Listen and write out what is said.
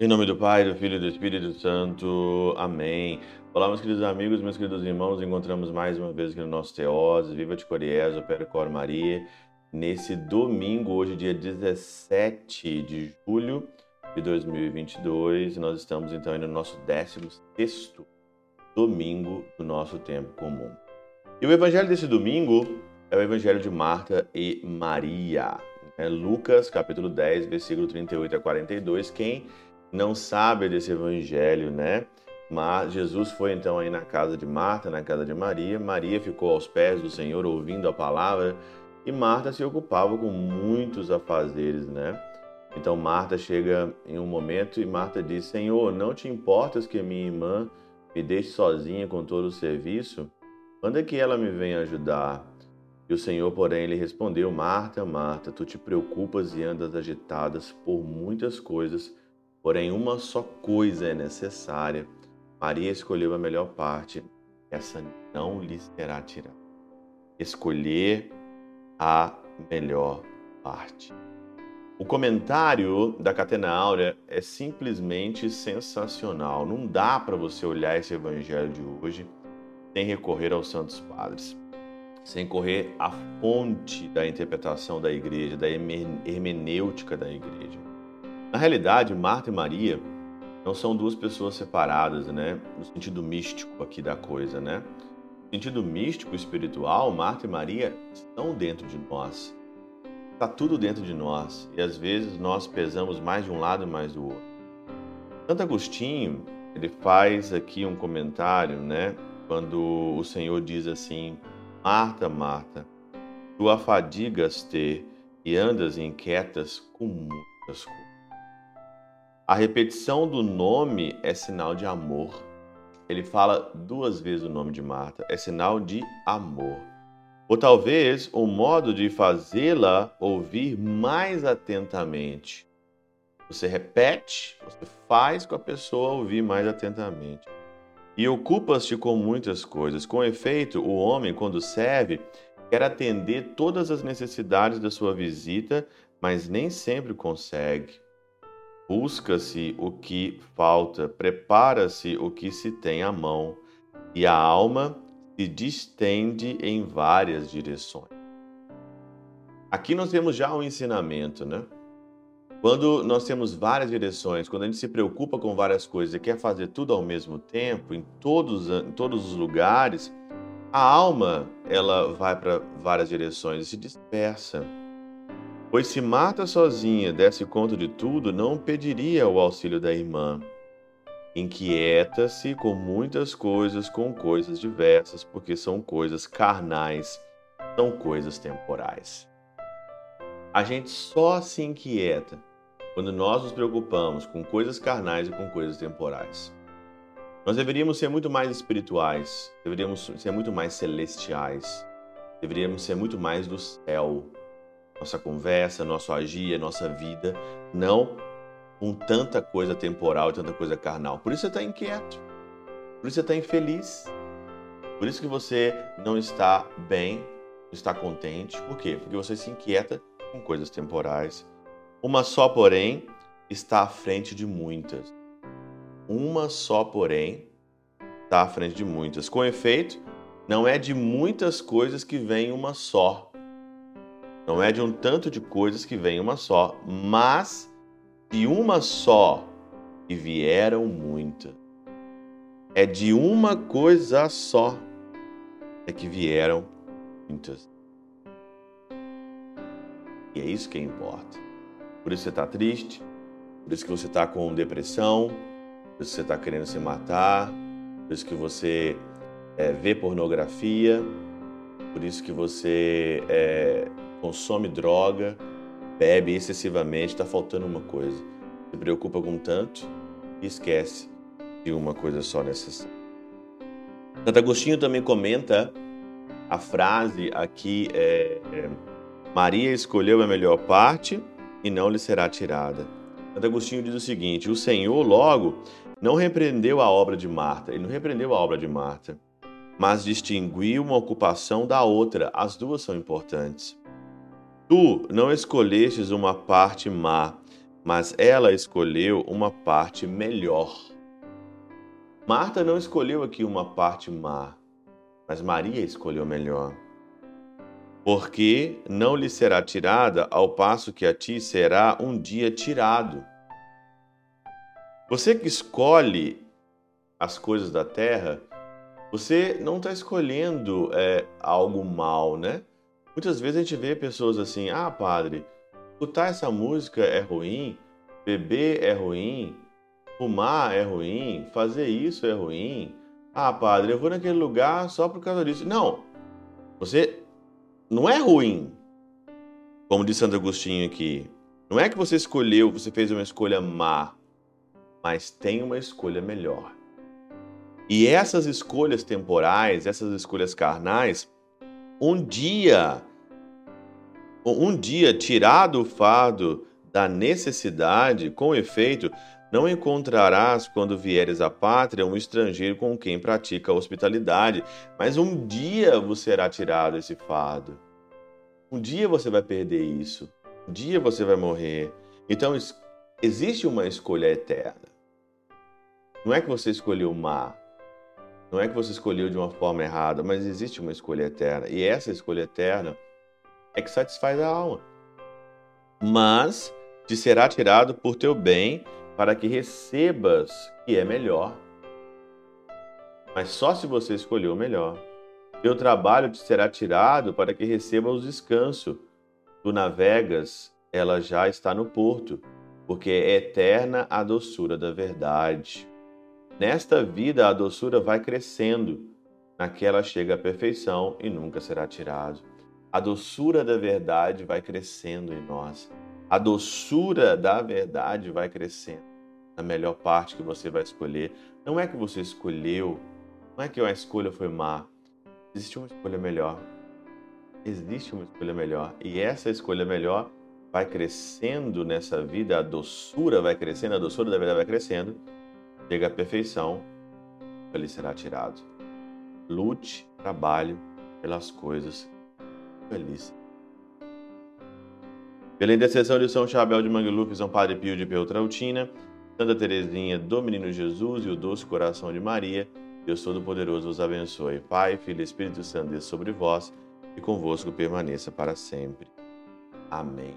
Em nome do Pai, do Filho e do Espírito Santo. Amém. Olá, meus queridos amigos, meus queridos irmãos. Encontramos mais uma vez aqui no nosso Teose. Viva de Coriés, Opera Cor Maria. Nesse domingo, hoje, dia 17 de julho de 2022, nós estamos então no nosso 16 domingo do nosso tempo comum. E o evangelho desse domingo é o evangelho de Marta e Maria. É Lucas, capítulo 10, versículo 38 a 42. Quem não sabe desse evangelho, né? Mas Jesus foi então aí na casa de Marta, na casa de Maria. Maria ficou aos pés do Senhor ouvindo a palavra e Marta se ocupava com muitos afazeres, né? Então Marta chega em um momento e Marta diz: Senhor, não te importas que minha irmã me deixe sozinha com todo o serviço? Manda que ela me venha ajudar. E o Senhor, porém, lhe respondeu: Marta, Marta, tu te preocupas e andas agitadas por muitas coisas Porém, uma só coisa é necessária. Maria escolheu a melhor parte, essa não lhe será tirada. Escolher a melhor parte. O comentário da Catena Áurea é simplesmente sensacional. Não dá para você olhar esse evangelho de hoje sem recorrer aos Santos Padres, sem correr à fonte da interpretação da igreja, da hermenêutica da igreja. Na realidade, Marta e Maria não são duas pessoas separadas, né? No sentido místico aqui da coisa, né? No sentido místico, espiritual, Marta e Maria estão dentro de nós. Está tudo dentro de nós e às vezes nós pesamos mais de um lado e mais do outro. Santo Agostinho, ele faz aqui um comentário, né? Quando o Senhor diz assim: Marta, Marta, tu afadigas te e andas inquietas com muitas coisas. A repetição do nome é sinal de amor. Ele fala duas vezes o nome de Marta, é sinal de amor. Ou talvez o modo de fazê-la ouvir mais atentamente. Você repete, você faz com a pessoa ouvir mais atentamente. E ocupa-se com muitas coisas. Com efeito, o homem, quando serve, quer atender todas as necessidades da sua visita, mas nem sempre consegue. Busca-se o que falta, prepara-se o que se tem à mão, e a alma se distende em várias direções. Aqui nós temos já um ensinamento, né? Quando nós temos várias direções, quando a gente se preocupa com várias coisas e quer fazer tudo ao mesmo tempo, em todos, em todos os lugares, a alma ela vai para várias direções e se dispersa. Pois se Marta sozinha desse conta de tudo, não pediria o auxílio da irmã. Inquieta-se com muitas coisas, com coisas diversas, porque são coisas carnais, são coisas temporais. A gente só se inquieta quando nós nos preocupamos com coisas carnais e com coisas temporais. Nós deveríamos ser muito mais espirituais, deveríamos ser muito mais celestiais, deveríamos ser muito mais do céu, nossa conversa, nosso agir, nossa vida, não com tanta coisa temporal e tanta coisa carnal. Por isso você está inquieto, por isso você está infeliz, por isso que você não está bem, não está contente. Por quê? Porque você se inquieta com coisas temporais. Uma só, porém, está à frente de muitas. Uma só, porém, está à frente de muitas. Com efeito, não é de muitas coisas que vem uma só não é de um tanto de coisas que vem uma só, mas de uma só e vieram muitas. É de uma coisa só é que vieram muitas. E é isso que importa. Por isso você está triste, por isso que você está com depressão, por isso que você está querendo se matar, por isso que você é, vê pornografia, por isso que você é, consome droga, bebe excessivamente, está faltando uma coisa. Se preocupa com tanto e esquece de uma coisa só necessária. Santo Agostinho também comenta a frase aqui: é, é, Maria escolheu a melhor parte e não lhe será tirada. Santo Agostinho diz o seguinte: o Senhor logo não repreendeu a obra de Marta, ele não repreendeu a obra de Marta. mas distinguir uma ocupação da outra. As duas são importantes. Tu não escolhestes uma parte má, mas ela escolheu uma parte melhor. Marta não escolheu aqui uma parte má, mas Maria escolheu melhor. Porque não lhe será tirada, ao passo que a ti será um dia tirado. Você que escolhe as coisas da terra, você não está escolhendo é, algo mal, né? Muitas vezes a gente vê pessoas assim: ah, padre, escutar essa música é ruim, beber é ruim, fumar é ruim, fazer isso é ruim. Ah, padre, eu vou naquele lugar só por causa disso. Não, você não é ruim. Como diz Santo Agostinho aqui, não é que você escolheu, você fez uma escolha má, mas tem uma escolha melhor. E essas escolhas temporais, essas escolhas carnais, um dia, um dia tirado o fardo da necessidade, com efeito, não encontrarás quando vieres à pátria um estrangeiro com quem pratica a hospitalidade, mas um dia você será tirado esse fardo. Um dia você vai perder isso. Um dia você vai morrer. Então existe uma escolha eterna. Não é que você escolheu o mar, não é que você escolheu de uma forma errada, mas existe uma escolha eterna. E essa escolha eterna é que satisfaz a alma. Mas te será tirado por teu bem, para que recebas que é melhor. Mas só se você escolheu o melhor. Teu trabalho te será tirado para que recebas o descanso. Tu navegas, ela já está no porto, porque é eterna a doçura da verdade. Nesta vida, a doçura vai crescendo, naquela chega a perfeição e nunca será tirado. A doçura da verdade vai crescendo em nós. A doçura da verdade vai crescendo. Na melhor parte que você vai escolher. Não é que você escolheu, não é que a escolha foi má. Existe uma escolha melhor. Existe uma escolha melhor. E essa escolha melhor vai crescendo nessa vida, a doçura vai crescendo, a doçura da verdade vai crescendo chega à perfeição, ele será tirado. Lute, trabalhe pelas coisas felizes. Pela intercessão de São Chabel de Mangluf, São Padre Pio de Peltrautina, Santa Teresinha do Menino Jesus e o Doce Coração de Maria, Deus Todo-Poderoso os abençoe. Pai, Filho e Espírito Santo, Deus sobre vós e convosco permaneça para sempre. Amém.